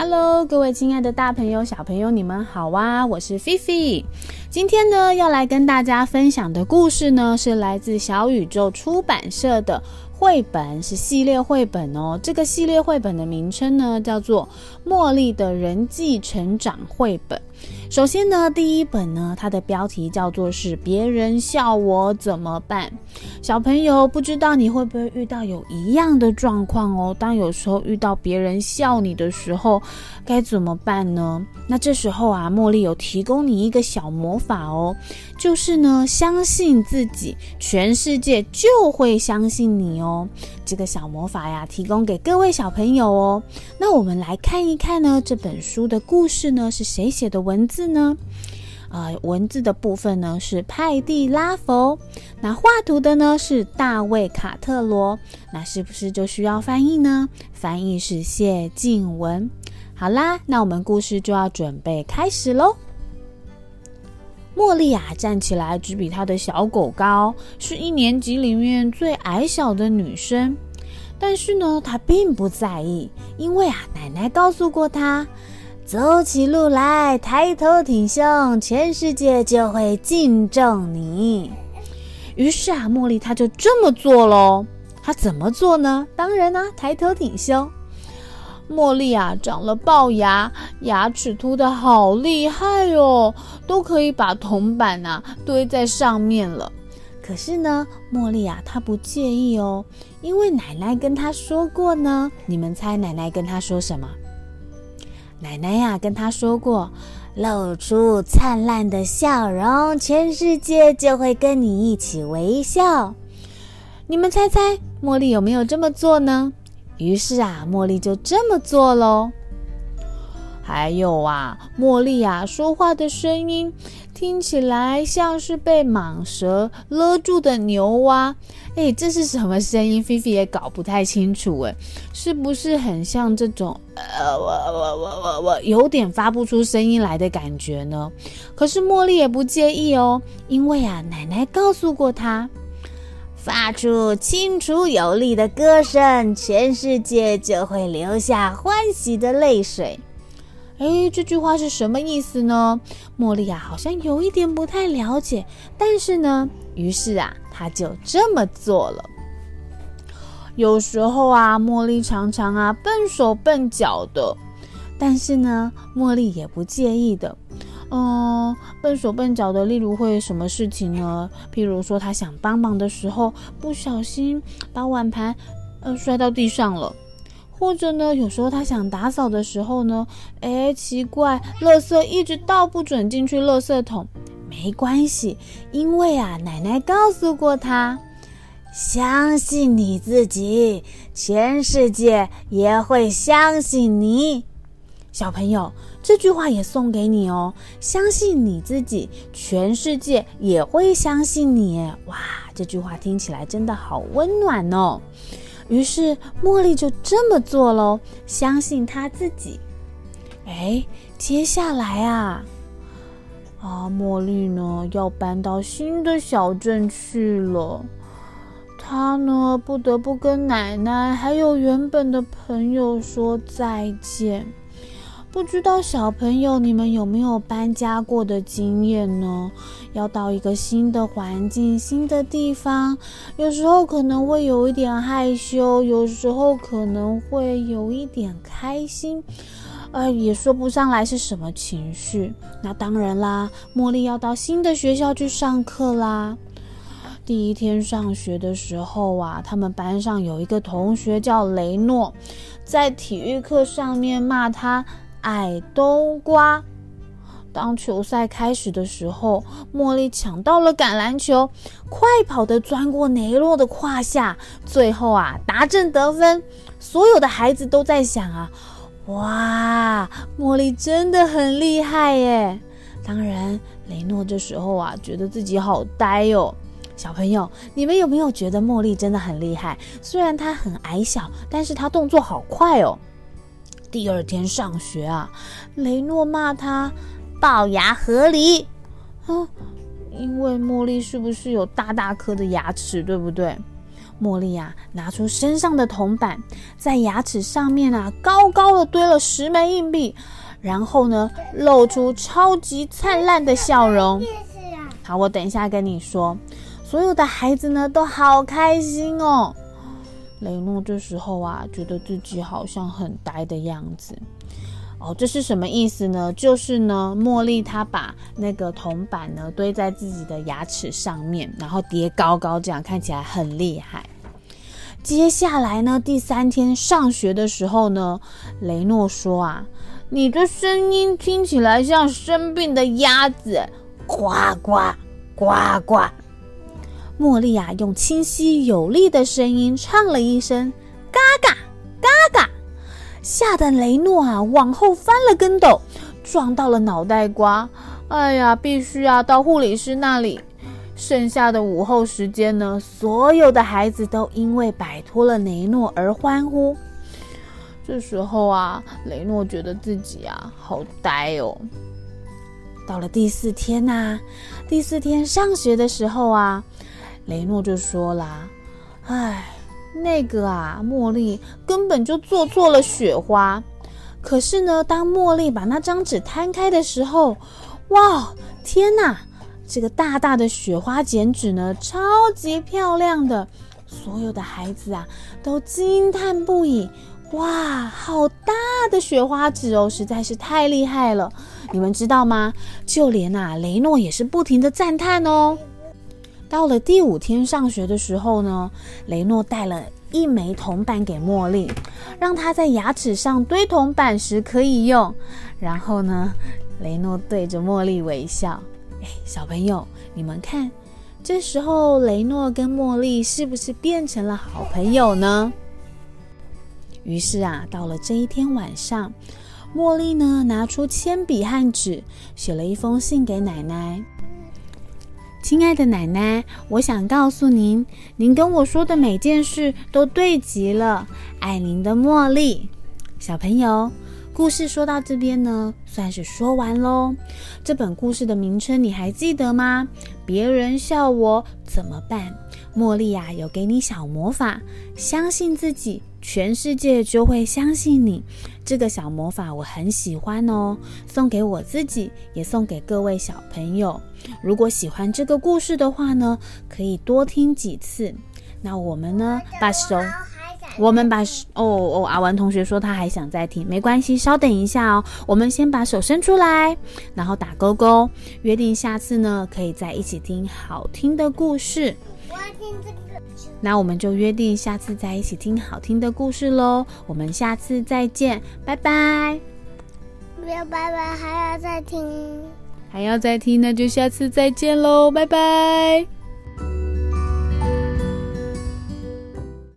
Hello，各位亲爱的大朋友、小朋友，你们好啊！我是菲菲。今天呢，要来跟大家分享的故事呢，是来自小宇宙出版社的绘本，是系列绘本哦。这个系列绘本的名称呢，叫做《茉莉的人际成长绘本》。首先呢，第一本呢，它的标题叫做是“别人笑我怎么办”。小朋友，不知道你会不会遇到有一样的状况哦？当有时候遇到别人笑你的时候，该怎么办呢？那这时候啊，茉莉有提供你一个小魔法哦，就是呢，相信自己，全世界就会相信你哦。哦这个小魔法呀，提供给各位小朋友哦。那我们来看一看呢，这本书的故事呢，是谁写的文字呢？呃，文字的部分呢是派蒂拉佛，那画图的呢是大卫卡特罗，那是不是就需要翻译呢？翻译是谢静文。好啦，那我们故事就要准备开始喽。茉莉亚站起来，只比她的小狗高，是一年级里面最矮小的女生。但是呢，她并不在意，因为啊，奶奶告诉过她。走起路来，抬头挺胸，全世界就会敬重你。于是啊，茉莉她就这么做喽。她怎么做呢？当然呢，抬头挺胸。茉莉啊，长了龅牙，牙齿凸的好厉害哦，都可以把铜板呐堆在上面了。可是呢，茉莉啊，她不介意哦，因为奶奶跟她说过呢。你们猜奶奶跟她说什么？奶奶呀，跟她说过，露出灿烂的笑容，全世界就会跟你一起微笑。你们猜猜，茉莉有没有这么做呢？于是啊，茉莉就这么做喽。还有啊，茉莉啊，说话的声音听起来像是被蟒蛇勒住的牛蛙。哎，这是什么声音？菲菲也搞不太清楚。哎，是不是很像这种呃，我我我我我有点发不出声音来的感觉呢？可是茉莉也不介意哦，因为啊，奶奶告诉过她，发出清楚有力的歌声，全世界就会流下欢喜的泪水。哎，这句话是什么意思呢？茉莉啊，好像有一点不太了解。但是呢，于是啊，她就这么做了。有时候啊，茉莉常常啊笨手笨脚的，但是呢，茉莉也不介意的。嗯，笨手笨脚的，例如会什么事情呢？譬如说，她想帮忙的时候，不小心把碗盘呃摔到地上了。或者呢，有时候他想打扫的时候呢，哎，奇怪，垃圾一直倒不准进去垃圾桶。没关系，因为啊，奶奶告诉过他，相信你自己，全世界也会相信你。小朋友，这句话也送给你哦，相信你自己，全世界也会相信你。哇，这句话听起来真的好温暖哦。于是茉莉就这么做喽，相信她自己。哎，接下来啊，啊，茉莉呢要搬到新的小镇去了，她呢不得不跟奶奶还有原本的朋友说再见。不知道小朋友你们有没有搬家过的经验呢？要到一个新的环境、新的地方，有时候可能会有一点害羞，有时候可能会有一点开心，呃，也说不上来是什么情绪。那当然啦，茉莉要到新的学校去上课啦。第一天上学的时候啊，他们班上有一个同学叫雷诺，在体育课上面骂他。矮冬瓜。当球赛开始的时候，茉莉抢到了橄榄球，快跑的钻过雷诺的胯下，最后啊达阵得分。所有的孩子都在想啊，哇，茉莉真的很厉害耶！当然，雷诺这时候啊觉得自己好呆哦。小朋友，你们有没有觉得茉莉真的很厉害？虽然她很矮小，但是她动作好快哦。第二天上学啊，雷诺骂他龅牙合理啊，因为茉莉是不是有大大颗的牙齿，对不对？茉莉啊，拿出身上的铜板，在牙齿上面啊，高高的堆了十枚硬币，然后呢，露出超级灿烂的笑容。好，我等一下跟你说。所有的孩子呢，都好开心哦。雷诺这时候啊，觉得自己好像很呆的样子。哦，这是什么意思呢？就是呢，茉莉她把那个铜板呢堆在自己的牙齿上面，然后叠高高，这样看起来很厉害。接下来呢，第三天上学的时候呢，雷诺说啊，你的声音听起来像生病的鸭子，呱呱呱呱。茉莉啊，用清晰有力的声音唱了一声，嘎嘎嘎嘎。吓得雷诺啊往后翻了跟斗，撞到了脑袋瓜。哎呀，必须啊到护理师那里。剩下的午后时间呢，所有的孩子都因为摆脱了雷诺而欢呼。这时候啊，雷诺觉得自己啊好呆哦。到了第四天呐，第四天上学的时候啊，雷诺就说啦：“哎。”那个啊，茉莉根本就做错了雪花。可是呢，当茉莉把那张纸摊开的时候，哇，天哪！这个大大的雪花剪纸呢，超级漂亮的。所有的孩子啊，都惊叹不已。哇，好大的雪花纸哦，实在是太厉害了！你们知道吗？就连啊，雷诺也是不停的赞叹哦。到了第五天上学的时候呢，雷诺带了一枚铜板给茉莉，让她在牙齿上堆铜板时可以用。然后呢，雷诺对着茉莉微笑。哎，小朋友，你们看，这时候雷诺跟茉莉是不是变成了好朋友呢？于是啊，到了这一天晚上，茉莉呢拿出铅笔和纸，写了一封信给奶奶。亲爱的奶奶，我想告诉您，您跟我说的每件事都对极了。爱您的茉莉。小朋友，故事说到这边呢，算是说完喽。这本故事的名称你还记得吗？别人笑我怎么办？茉莉呀，有给你小魔法，相信自己，全世界就会相信你。这个小魔法我很喜欢哦，送给我自己，也送给各位小朋友。如果喜欢这个故事的话呢，可以多听几次。那我们呢，把手，我们把哦哦，阿文同学说他还想再听，没关系，稍等一下哦。我们先把手伸出来，然后打勾勾，约定下次呢，可以再一起听好听的故事。我要听这个。那我们就约定下次再一起听好听的故事喽。我们下次再见，拜拜。没有拜拜，还要再听，还要再听，那就下次再见喽，拜拜。